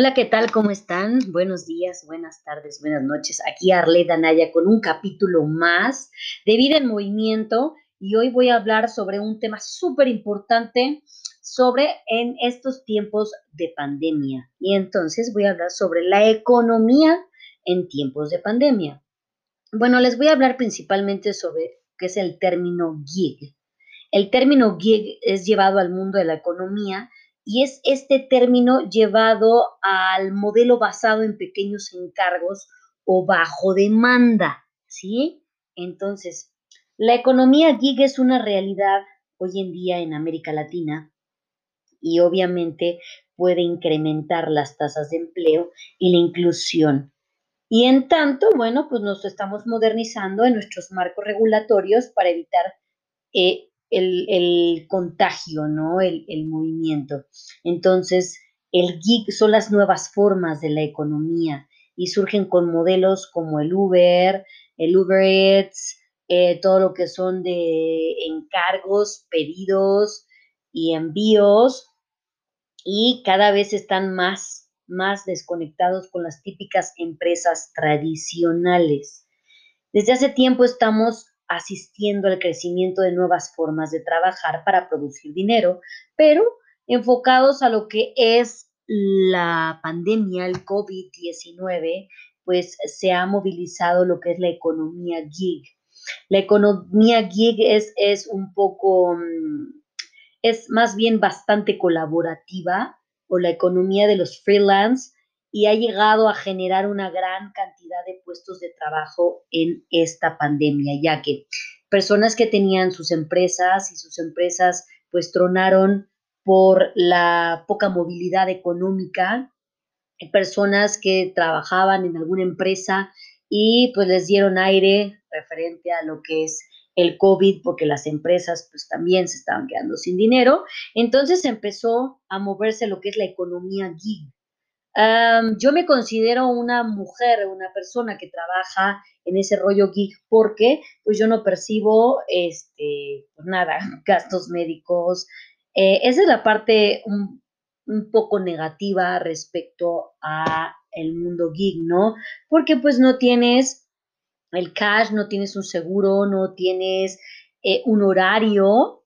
Hola, ¿qué tal? ¿Cómo están? Buenos días, buenas tardes, buenas noches. Aquí Arleda Naya con un capítulo más de Vida en Movimiento y hoy voy a hablar sobre un tema súper importante sobre en estos tiempos de pandemia. Y entonces voy a hablar sobre la economía en tiempos de pandemia. Bueno, les voy a hablar principalmente sobre qué es el término gig. El término gig es llevado al mundo de la economía y es este término llevado al modelo basado en pequeños encargos o bajo demanda, ¿sí? Entonces, la economía gig es una realidad hoy en día en América Latina y obviamente puede incrementar las tasas de empleo y la inclusión. Y en tanto, bueno, pues nos estamos modernizando en nuestros marcos regulatorios para evitar eh, el, contagio, ¿no? El, el, movimiento. Entonces, el gig son las nuevas formas de la economía y surgen con modelos como el Uber, el Uber Eats, eh, todo lo que son de encargos, pedidos y envíos y cada vez están más, más desconectados con las típicas empresas tradicionales. Desde hace tiempo estamos asistiendo al crecimiento de nuevas formas de trabajar para producir dinero, pero enfocados a lo que es la pandemia, el COVID-19, pues se ha movilizado lo que es la economía gig. La economía gig es, es un poco, mm, es más bien bastante colaborativa, o la economía de los freelance, y ha llegado a generar una gran cantidad de puestos de trabajo en esta pandemia, ya que personas que tenían sus empresas y sus empresas pues tronaron por la poca movilidad económica, personas que trabajaban en alguna empresa y pues les dieron aire referente a lo que es el COVID, porque las empresas pues también se estaban quedando sin dinero. Entonces empezó a moverse lo que es la economía gig yo me considero una mujer, una persona que trabaja en ese rollo geek porque pues yo no percibo este, pues, nada, gastos médicos. Eh, esa es la parte un, un, poco negativa respecto a el mundo geek, ¿no? Porque pues no tienes el cash, no tienes un seguro, no tienes eh, un horario,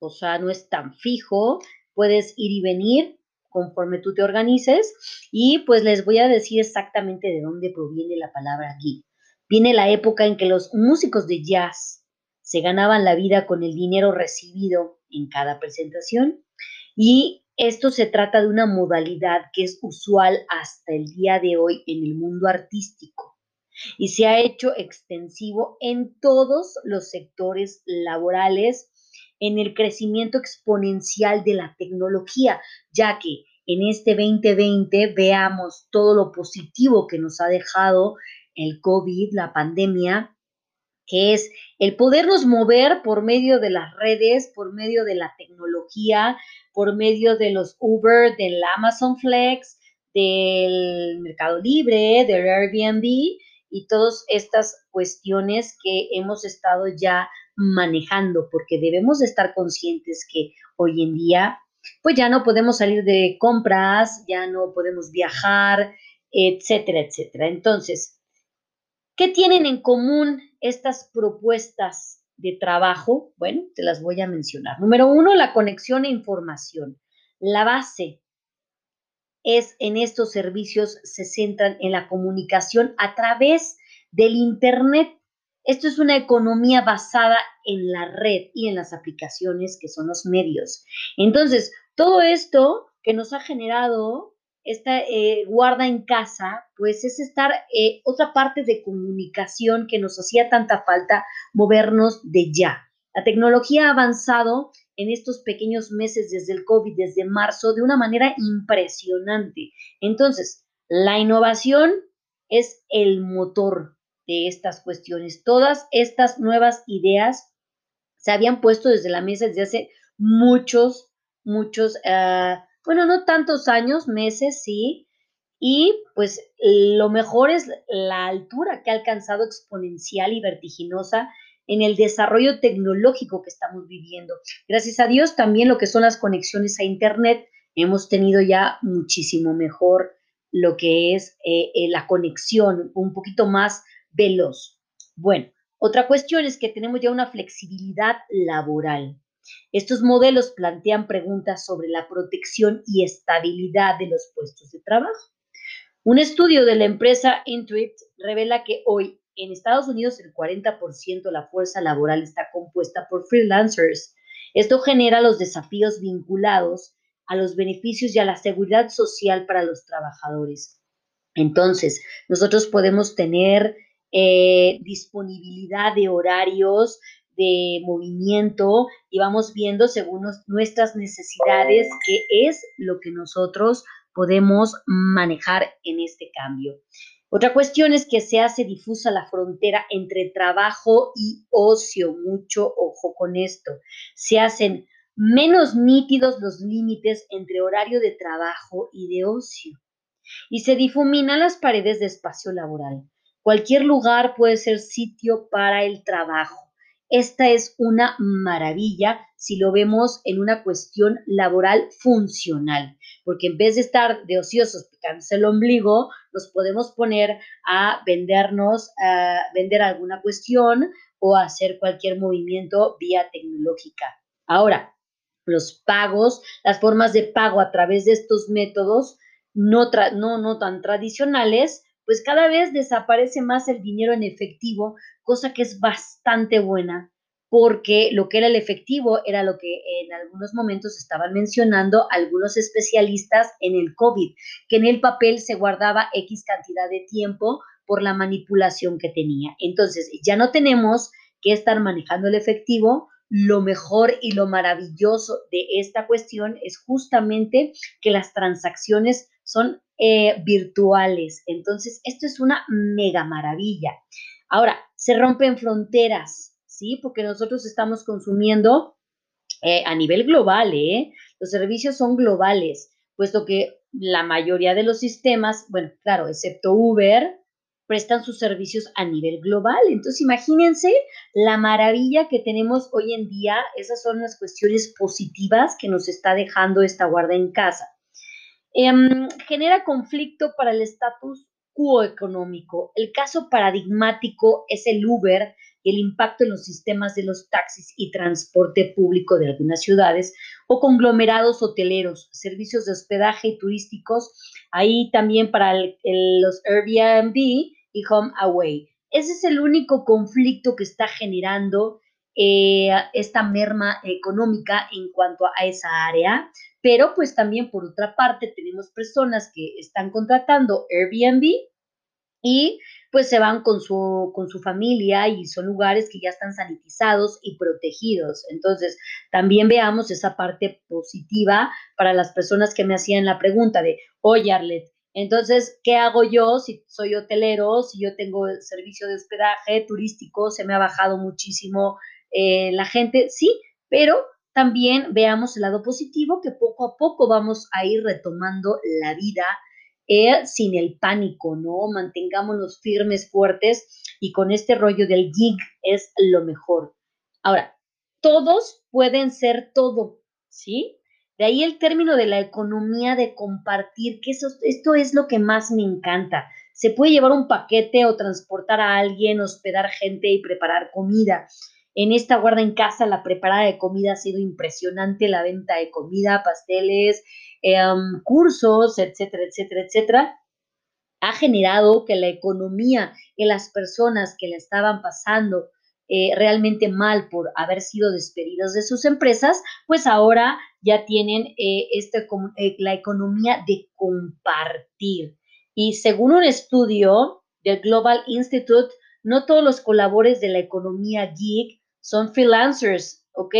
o sea, no es tan fijo, puedes ir y venir, conforme tú te organices y pues les voy a decir exactamente de dónde proviene la palabra geek. Viene la época en que los músicos de jazz se ganaban la vida con el dinero recibido en cada presentación y esto se trata de una modalidad que es usual hasta el día de hoy en el mundo artístico y se ha hecho extensivo en todos los sectores laborales en el crecimiento exponencial de la tecnología, ya que en este 2020 veamos todo lo positivo que nos ha dejado el COVID, la pandemia, que es el podernos mover por medio de las redes, por medio de la tecnología, por medio de los Uber, del Amazon Flex, del Mercado Libre, del Airbnb y todas estas cuestiones que hemos estado ya manejando, porque debemos estar conscientes que hoy en día, pues ya no podemos salir de compras, ya no podemos viajar, etcétera, etcétera. Entonces, ¿qué tienen en común estas propuestas de trabajo? Bueno, te las voy a mencionar. Número uno, la conexión e información. La base es en estos servicios se centran en la comunicación a través del Internet esto es una economía basada en la red y en las aplicaciones que son los medios. Entonces, todo esto que nos ha generado esta eh, guarda en casa, pues es estar eh, otra parte de comunicación que nos hacía tanta falta movernos de ya. La tecnología ha avanzado en estos pequeños meses desde el COVID, desde marzo, de una manera impresionante. Entonces, la innovación es el motor de estas cuestiones. Todas estas nuevas ideas se habían puesto desde la mesa desde hace muchos, muchos, ah, bueno, no tantos años, meses, sí. Y pues lo mejor es la altura que ha alcanzado exponencial y vertiginosa en el desarrollo tecnológico que estamos viviendo. Gracias a Dios también lo que son las conexiones a Internet hemos tenido ya muchísimo mejor lo que es eh, eh, la conexión un poquito más veloz. Bueno, otra cuestión es que tenemos ya una flexibilidad laboral. Estos modelos plantean preguntas sobre la protección y estabilidad de los puestos de trabajo. Un estudio de la empresa Intuit revela que hoy en Estados Unidos el 40% de la fuerza laboral está compuesta por freelancers. Esto genera los desafíos vinculados a los beneficios y a la seguridad social para los trabajadores. Entonces, nosotros podemos tener eh, disponibilidad de horarios, de movimiento y vamos viendo según nuestras necesidades qué es lo que nosotros podemos manejar en este cambio. Otra cuestión es que se hace difusa la frontera entre trabajo y ocio. Mucho ojo con esto. Se hacen menos nítidos los límites entre horario de trabajo y de ocio. Y se difuminan las paredes de espacio laboral. Cualquier lugar puede ser sitio para el trabajo. Esta es una maravilla si lo vemos en una cuestión laboral funcional, porque en vez de estar de ociosos picándose el ombligo, nos podemos poner a vendernos, a vender alguna cuestión o hacer cualquier movimiento vía tecnológica. Ahora, los pagos, las formas de pago a través de estos métodos no tan tradicionales, pues cada vez desaparece más el dinero en efectivo, cosa que es bastante buena, porque lo que era el efectivo era lo que en algunos momentos estaban mencionando algunos especialistas en el COVID, que en el papel se guardaba X cantidad de tiempo por la manipulación que tenía. Entonces, ya no tenemos que estar manejando el efectivo, lo mejor y lo maravilloso de esta cuestión es justamente que las transacciones son eh, virtuales. Entonces, esto es una mega maravilla. Ahora, se rompen fronteras, ¿sí? Porque nosotros estamos consumiendo eh, a nivel global, ¿eh? Los servicios son globales, puesto que la mayoría de los sistemas, bueno, claro, excepto Uber, prestan sus servicios a nivel global. Entonces, imagínense la maravilla que tenemos hoy en día. Esas son las cuestiones positivas que nos está dejando esta guarda en casa. Em, genera conflicto para el estatus quo económico. El caso paradigmático es el Uber y el impacto en los sistemas de los taxis y transporte público de algunas ciudades o conglomerados hoteleros, servicios de hospedaje y turísticos, ahí también para los Airbnb y Home Away. Ese es el único conflicto que está generando eh, esta merma económica en cuanto a esa área, pero pues también por otra parte tenemos personas que están contratando Airbnb y pues se van con su, con su familia y son lugares que ya están sanitizados y protegidos. Entonces, también veamos esa parte positiva para las personas que me hacían la pregunta de, oye Arlet, entonces, ¿qué hago yo si soy hotelero, si yo tengo el servicio de hospedaje turístico, se me ha bajado muchísimo eh, la gente? Sí, pero también veamos el lado positivo, que poco a poco vamos a ir retomando la vida eh, sin el pánico, ¿no? Mantengámonos firmes, fuertes y con este rollo del gig es lo mejor. Ahora, todos pueden ser todo, ¿sí? De ahí el término de la economía de compartir, que eso, esto es lo que más me encanta. Se puede llevar un paquete o transportar a alguien, hospedar gente y preparar comida. En esta guarda en casa, la preparada de comida ha sido impresionante, la venta de comida, pasteles, em, cursos, etcétera, etcétera, etcétera. Ha generado que la economía, que las personas que la estaban pasando eh, realmente mal por haber sido despedidos de sus empresas, pues ahora ya tienen eh, este, eh, la economía de compartir. Y según un estudio del Global Institute, no todos los colaboradores de la economía geek son freelancers, ¿ok?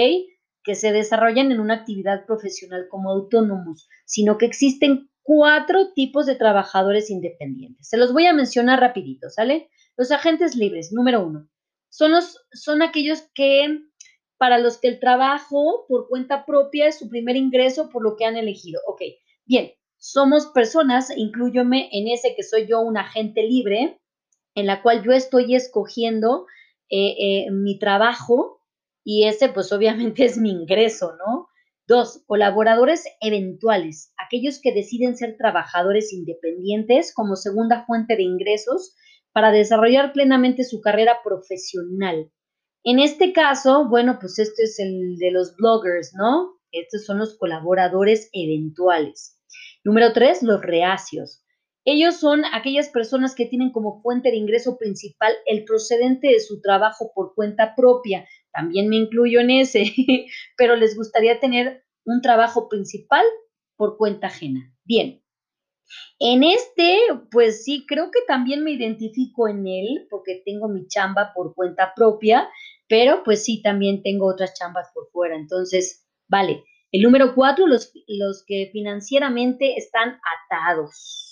Que se desarrollan en una actividad profesional como autónomos, sino que existen cuatro tipos de trabajadores independientes. Se los voy a mencionar rapidito, ¿sale? Los agentes libres, número uno, son, los, son aquellos que, para los que el trabajo por cuenta propia es su primer ingreso por lo que han elegido. Ok, bien, somos personas, incluyome en ese que soy yo un agente libre, en la cual yo estoy escogiendo eh, eh, mi trabajo y ese pues obviamente es mi ingreso, ¿no? Dos, colaboradores eventuales, aquellos que deciden ser trabajadores independientes como segunda fuente de ingresos para desarrollar plenamente su carrera profesional. En este caso, bueno, pues este es el de los bloggers, ¿no? Estos son los colaboradores eventuales. Número tres, los reacios. Ellos son aquellas personas que tienen como fuente de ingreso principal el procedente de su trabajo por cuenta propia. También me incluyo en ese, pero les gustaría tener un trabajo principal por cuenta ajena. Bien. En este, pues sí, creo que también me identifico en él porque tengo mi chamba por cuenta propia, pero pues sí, también tengo otras chambas por fuera. Entonces, vale. El número cuatro, los, los que financieramente están atados.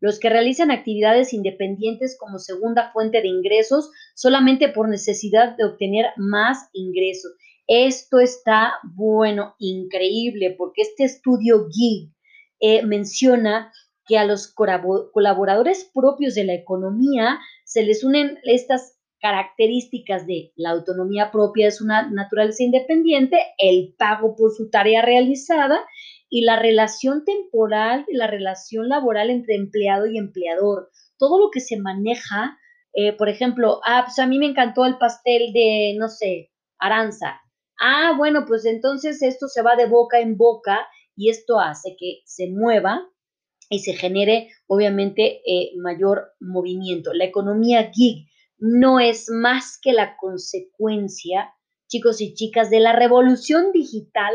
Los que realizan actividades independientes como segunda fuente de ingresos solamente por necesidad de obtener más ingresos. Esto está bueno, increíble, porque este estudio GIG eh, menciona que a los colaboradores propios de la economía se les unen estas características de la autonomía propia es una naturaleza independiente, el pago por su tarea realizada y la relación temporal, la relación laboral entre empleado y empleador. Todo lo que se maneja, eh, por ejemplo, ah, pues a mí me encantó el pastel de, no sé, Aranza. Ah, bueno, pues entonces esto se va de boca en boca y esto hace que se mueva y se genere, obviamente, eh, mayor movimiento. La economía gig no es más que la consecuencia, chicos y chicas, de la revolución digital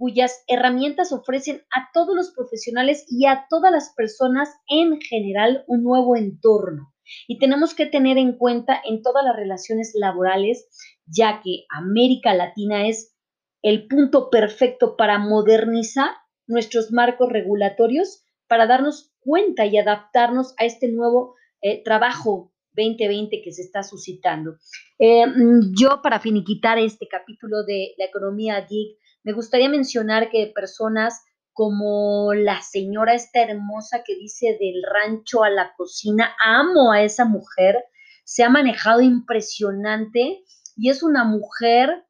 cuyas herramientas ofrecen a todos los profesionales y a todas las personas en general un nuevo entorno. Y tenemos que tener en cuenta en todas las relaciones laborales, ya que América Latina es el punto perfecto para modernizar nuestros marcos regulatorios, para darnos cuenta y adaptarnos a este nuevo eh, trabajo 2020 que se está suscitando. Eh, mm, yo, para finiquitar este capítulo de la economía geek, me gustaría mencionar que personas como la señora esta hermosa que dice del rancho a la cocina, amo a esa mujer, se ha manejado impresionante y es una mujer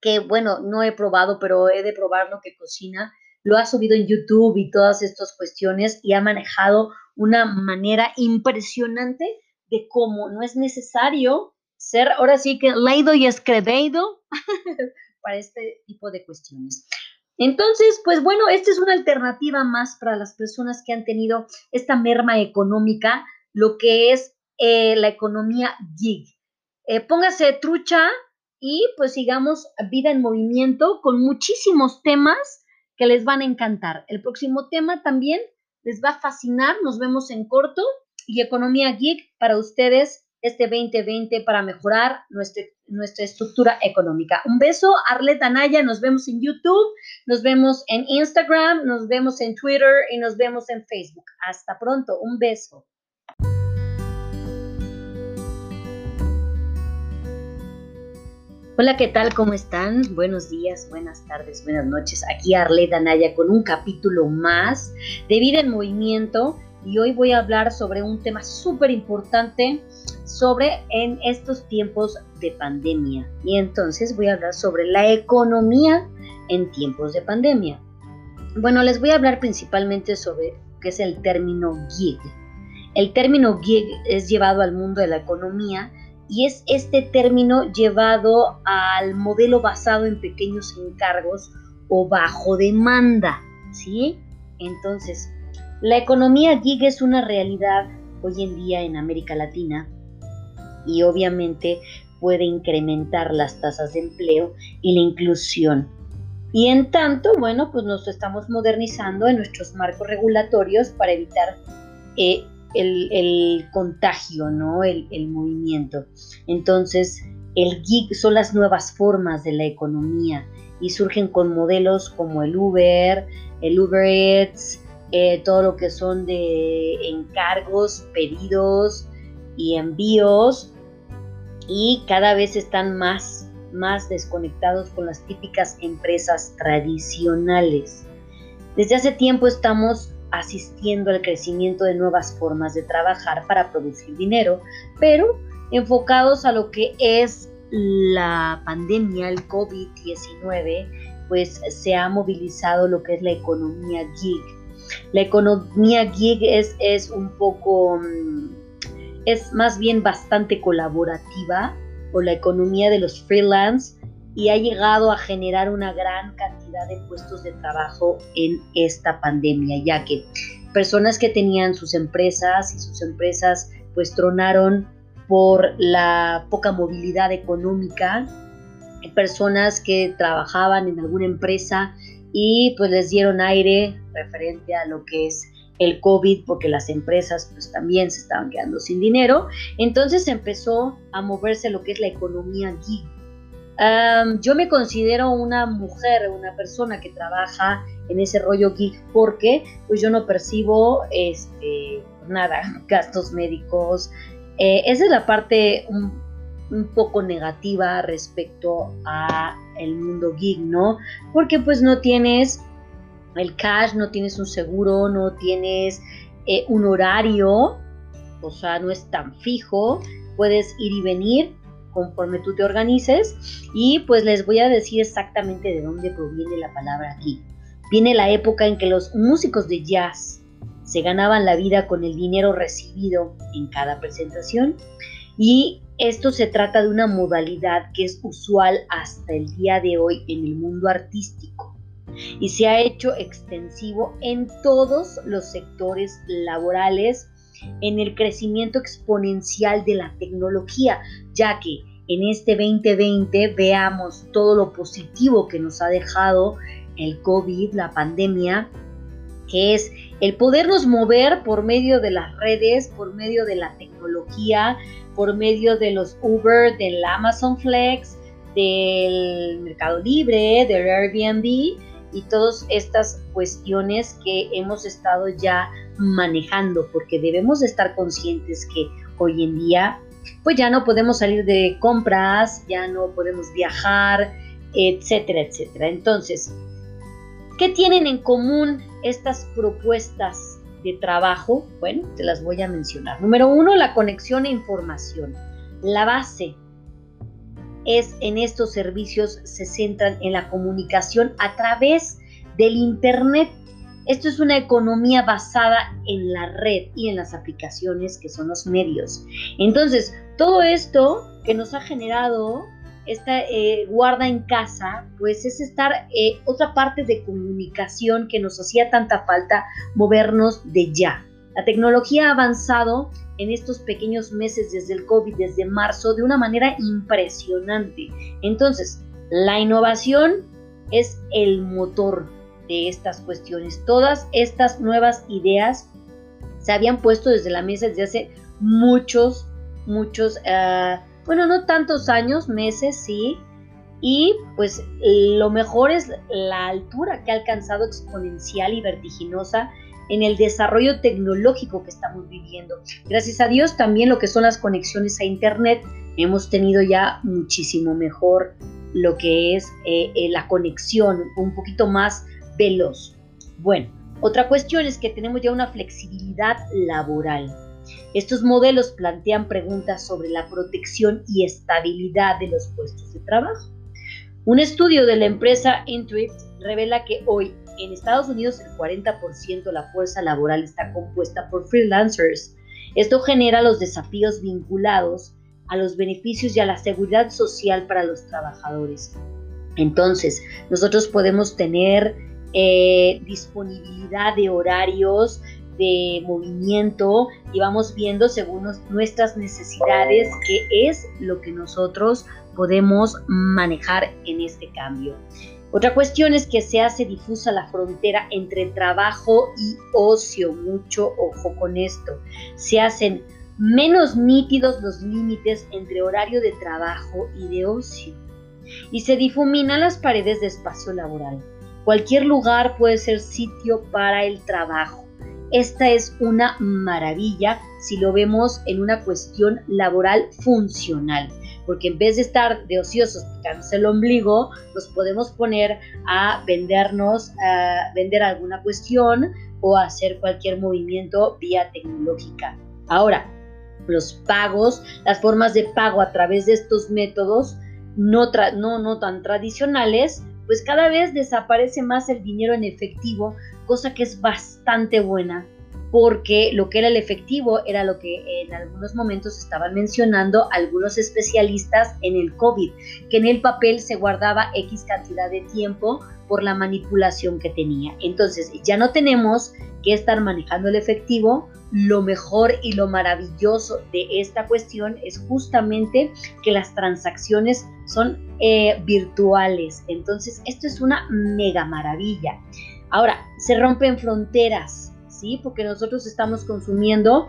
que, bueno, no he probado, pero he de probar lo que cocina. Lo ha subido en YouTube y todas estas cuestiones y ha manejado una manera impresionante de cómo no es necesario ser, ahora sí que leído y escreveído para este tipo de cuestiones. Entonces, pues bueno, esta es una alternativa más para las personas que han tenido esta merma económica, lo que es eh, la economía gig. Eh, póngase trucha y pues sigamos vida en movimiento con muchísimos temas que les van a encantar. El próximo tema también les va a fascinar, nos vemos en corto y economía gig para ustedes este 2020 para mejorar nuestra, nuestra estructura económica. Un beso, Arleta Naya, nos vemos en YouTube, nos vemos en Instagram, nos vemos en Twitter y nos vemos en Facebook. Hasta pronto, un beso. Hola, ¿qué tal? ¿Cómo están? Buenos días, buenas tardes, buenas noches. Aquí Arleta Naya con un capítulo más de Vida en Movimiento y hoy voy a hablar sobre un tema súper importante sobre en estos tiempos de pandemia. Y entonces voy a hablar sobre la economía en tiempos de pandemia. Bueno, les voy a hablar principalmente sobre qué es el término gig. El término gig es llevado al mundo de la economía y es este término llevado al modelo basado en pequeños encargos o bajo demanda, ¿sí? Entonces, la economía gig es una realidad hoy en día en América Latina y obviamente puede incrementar las tasas de empleo y la inclusión. Y en tanto, bueno, pues nos estamos modernizando en nuestros marcos regulatorios para evitar eh, el, contagio, ¿no? El, movimiento. Entonces, el gig son las nuevas formas de la economía y surgen con modelos como el Uber, el Uber Eats, eh, todo lo que son de encargos, pedidos y envíos y cada vez están más, más desconectados con las típicas empresas tradicionales. Desde hace tiempo estamos asistiendo al crecimiento de nuevas formas de trabajar para producir dinero, pero enfocados a lo que es la pandemia, el COVID-19, pues se ha movilizado lo que es la economía gig. La economía gig es, es un poco, mm, es más bien bastante colaborativa, o la economía de los freelance, y ha llegado a generar una gran cantidad de puestos de trabajo en esta pandemia, ya que personas que tenían sus empresas y sus empresas pues tronaron por la poca movilidad económica, personas que trabajaban en alguna empresa y pues les dieron aire referente a lo que es el COVID porque las empresas pues también se estaban quedando sin dinero. Entonces empezó a moverse lo que es la economía gig yo me considero una mujer, una persona que trabaja en ese rollo geek porque pues yo no percibo este, nada, gastos médicos. Eh, esa es la parte un, poco negativa respecto a el mundo geek, ¿no? Porque pues no tienes el cash, no tienes un seguro, no tienes eh, un horario, o sea, no es tan fijo, puedes ir y venir conforme tú te organices. Y pues les voy a decir exactamente de dónde proviene la palabra aquí. Viene la época en que los músicos de jazz se ganaban la vida con el dinero recibido en cada presentación. Y esto se trata de una modalidad que es usual hasta el día de hoy en el mundo artístico y se ha hecho extensivo en todos los sectores laborales en el crecimiento exponencial de la tecnología, ya que en este 2020 veamos todo lo positivo que nos ha dejado el COVID, la pandemia, que es el podernos mover por medio de las redes, por medio de la tecnología, por medio de los Uber, del Amazon Flex, del Mercado Libre, del Airbnb y todas estas cuestiones que hemos estado ya manejando, porque debemos estar conscientes que hoy en día pues ya no podemos salir de compras, ya no podemos viajar, etcétera, etcétera. Entonces, ¿qué tienen en común estas propuestas de trabajo? Bueno, te las voy a mencionar. Número uno, la conexión e información. La base es en estos servicios se centran en la comunicación a través del Internet esto es una economía basada en la red y en las aplicaciones que son los medios. Entonces, todo esto que nos ha generado esta eh, guarda en casa, pues es estar eh, otra parte de comunicación que nos hacía tanta falta movernos de ya. La tecnología ha avanzado en estos pequeños meses desde el COVID, desde marzo, de una manera impresionante. Entonces, la innovación es el motor de estas cuestiones. Todas estas nuevas ideas se habían puesto desde la mesa desde hace muchos, muchos, eh, bueno, no tantos años, meses, sí. Y pues lo mejor es la altura que ha alcanzado exponencial y vertiginosa en el desarrollo tecnológico que estamos viviendo. Gracias a Dios también lo que son las conexiones a Internet, hemos tenido ya muchísimo mejor lo que es eh, eh, la conexión, un poquito más veloz. Bueno, otra cuestión es que tenemos ya una flexibilidad laboral. Estos modelos plantean preguntas sobre la protección y estabilidad de los puestos de trabajo. Un estudio de la empresa Intuit revela que hoy en Estados Unidos el 40% de la fuerza laboral está compuesta por freelancers. Esto genera los desafíos vinculados a los beneficios y a la seguridad social para los trabajadores. Entonces, nosotros podemos tener eh, disponibilidad de horarios, de movimiento y vamos viendo según nuestras necesidades qué es lo que nosotros podemos manejar en este cambio. Otra cuestión es que se hace difusa la frontera entre trabajo y ocio. Mucho ojo con esto. Se hacen menos nítidos los límites entre horario de trabajo y de ocio. Y se difuminan las paredes de espacio laboral. Cualquier lugar puede ser sitio para el trabajo. Esta es una maravilla si lo vemos en una cuestión laboral funcional, porque en vez de estar de ociosos picándose el ombligo, nos podemos poner a vendernos, a vender alguna cuestión o hacer cualquier movimiento vía tecnológica. Ahora, los pagos, las formas de pago a través de estos métodos no, no, no tan tradicionales, pues cada vez desaparece más el dinero en efectivo, cosa que es bastante buena, porque lo que era el efectivo era lo que en algunos momentos estaban mencionando algunos especialistas en el COVID, que en el papel se guardaba X cantidad de tiempo por la manipulación que tenía. Entonces ya no tenemos que estar manejando el efectivo, lo mejor y lo maravilloso de esta cuestión es justamente que las transacciones son eh, virtuales. Entonces, esto es una mega maravilla. Ahora, se rompen fronteras, ¿sí? Porque nosotros estamos consumiendo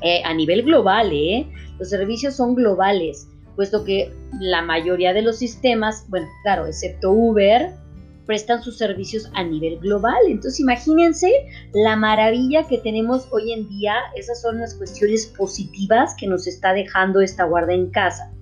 eh, a nivel global, ¿eh? Los servicios son globales, puesto que la mayoría de los sistemas, bueno, claro, excepto Uber, prestan sus servicios a nivel global. Entonces imagínense la maravilla que tenemos hoy en día. Esas son las cuestiones positivas que nos está dejando esta guarda en casa.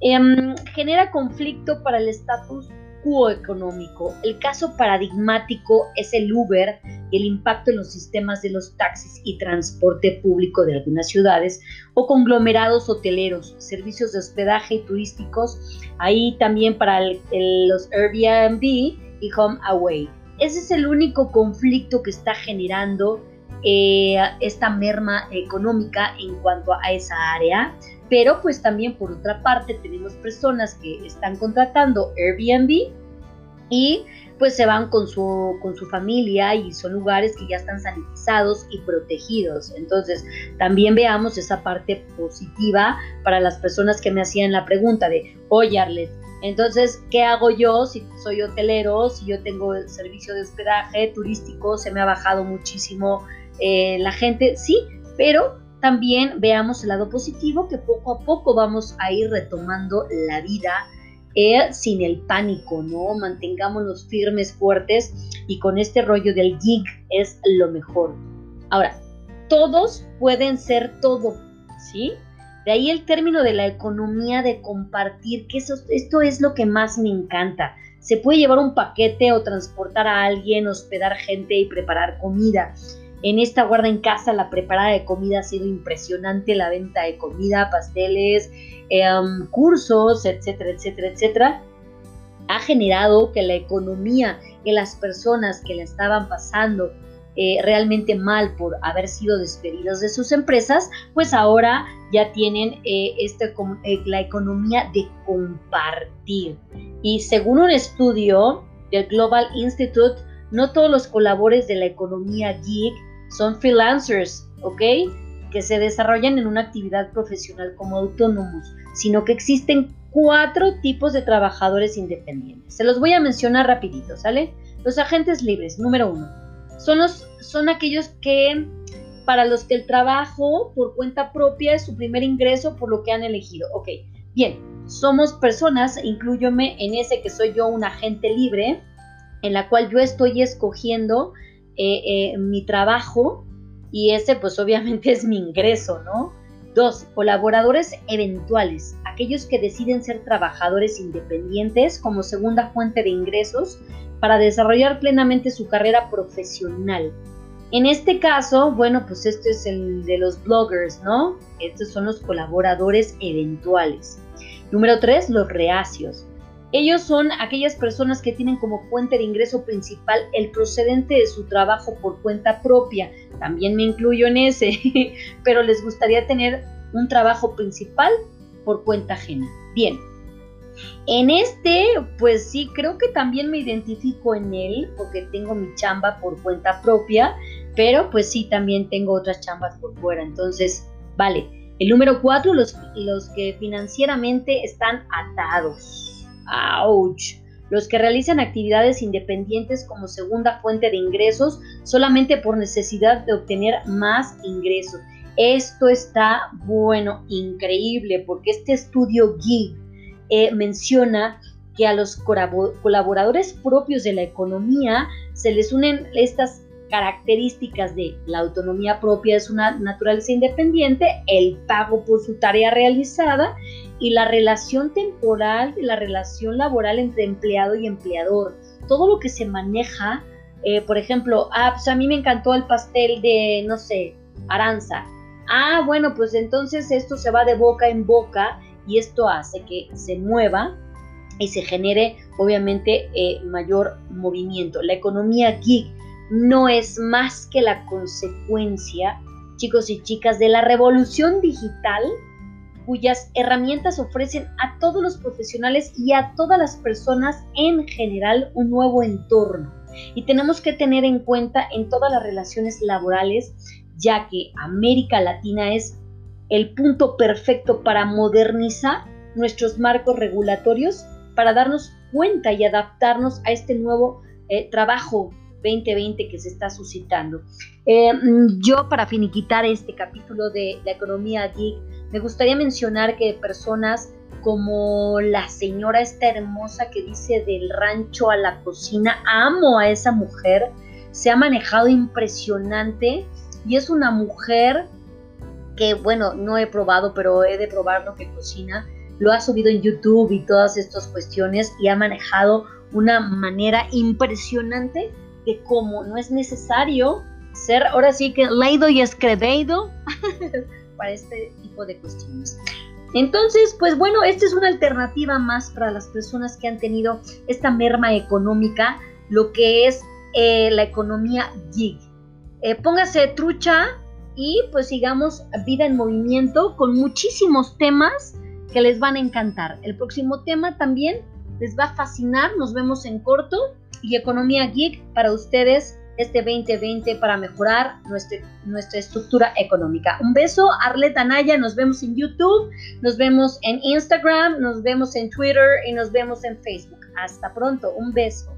Em, genera conflicto para el estatus quo económico. El caso paradigmático es el Uber y el impacto en los sistemas de los taxis y transporte público de algunas ciudades o conglomerados hoteleros, servicios de hospedaje y turísticos. Ahí también para los Airbnb y Home Away. Ese es el único conflicto que está generando eh, esta merma económica en cuanto a esa área. Pero pues también por otra parte tenemos personas que están contratando Airbnb y pues se van con su, con su familia y son lugares que ya están sanitizados y protegidos. Entonces, también veamos esa parte positiva para las personas que me hacían la pregunta de, oye Arlet, entonces, ¿qué hago yo si soy hotelero, si yo tengo el servicio de hospedaje turístico, se me ha bajado muchísimo eh, la gente? Sí, pero también veamos el lado positivo que poco a poco vamos a ir retomando la vida eh, sin el pánico, ¿no? Mantengámonos firmes, fuertes y con este rollo del gig es lo mejor. Ahora, todos pueden ser todo, ¿sí? De ahí el término de la economía de compartir, que esto es lo que más me encanta. Se puede llevar un paquete o transportar a alguien, hospedar gente y preparar comida. En esta guarda en casa la preparada de comida ha sido impresionante, la venta de comida, pasteles, em, cursos, etcétera, etcétera, etcétera. Ha generado que la economía, que las personas que la estaban pasando eh, realmente mal por haber sido despedidos de sus empresas, pues ahora ya tienen eh, este, eh, la economía de compartir. Y según un estudio del Global Institute, no todos los colaboradores de la economía geek son freelancers, ¿ok? Que se desarrollan en una actividad profesional como autónomos, sino que existen cuatro tipos de trabajadores independientes. Se los voy a mencionar rapidito, ¿sale? Los agentes libres, número uno son, los, son aquellos que para los que el trabajo por cuenta propia es su primer ingreso por lo que han elegido. Ok, bien, somos personas, incluyome en ese que soy yo un agente libre, en la cual yo estoy escogiendo eh, eh, mi trabajo y ese pues obviamente es mi ingreso, ¿no? Dos, colaboradores eventuales, aquellos que deciden ser trabajadores independientes como segunda fuente de ingresos para desarrollar plenamente su carrera profesional. En este caso, bueno, pues este es el de los bloggers, ¿no? Estos son los colaboradores eventuales. Número tres, los reacios. Ellos son aquellas personas que tienen como fuente de ingreso principal el procedente de su trabajo por cuenta propia. También me incluyo en ese, pero les gustaría tener un trabajo principal por cuenta ajena. Bien, en este, pues sí, creo que también me identifico en él porque tengo mi chamba por cuenta propia, pero pues sí, también tengo otras chambas por fuera. Entonces, vale. El número cuatro, los, los que financieramente están atados. ¡Auch! Los que realizan actividades independientes como segunda fuente de ingresos solamente por necesidad de obtener más ingresos. Esto está bueno, increíble, porque este estudio GIG eh, menciona que a los colaboradores propios de la economía se les unen estas características de la autonomía propia es una naturaleza independiente, el pago por su tarea realizada y la relación temporal de la relación laboral entre empleado y empleador. Todo lo que se maneja, eh, por ejemplo, ah, pues a mí me encantó el pastel de, no sé, Aranza. Ah, bueno, pues entonces esto se va de boca en boca y esto hace que se mueva y se genere obviamente eh, mayor movimiento. La economía gig no es más que la consecuencia, chicos y chicas, de la revolución digital cuyas herramientas ofrecen a todos los profesionales y a todas las personas en general un nuevo entorno. Y tenemos que tener en cuenta en todas las relaciones laborales, ya que América Latina es el punto perfecto para modernizar nuestros marcos regulatorios, para darnos cuenta y adaptarnos a este nuevo eh, trabajo 2020 que se está suscitando. Eh, yo para finiquitar este capítulo de la economía geek, me gustaría mencionar que personas como la señora esta hermosa que dice del rancho a la cocina, amo a esa mujer, se ha manejado impresionante y es una mujer que, bueno, no he probado, pero he de probar lo que cocina. Lo ha subido en YouTube y todas estas cuestiones y ha manejado una manera impresionante de cómo no es necesario ser ahora sí que leído y escrevido para este tipo de cuestiones. Entonces, pues bueno, esta es una alternativa más para las personas que han tenido esta merma económica, lo que es eh, la economía gig. Eh, póngase trucha y pues sigamos vida en movimiento con muchísimos temas que les van a encantar. El próximo tema también les va a fascinar, nos vemos en corto y economía geek para ustedes este 2020 para mejorar nuestra, nuestra estructura económica. Un beso, Arleta Naya, nos vemos en YouTube, nos vemos en Instagram, nos vemos en Twitter y nos vemos en Facebook. Hasta pronto, un beso.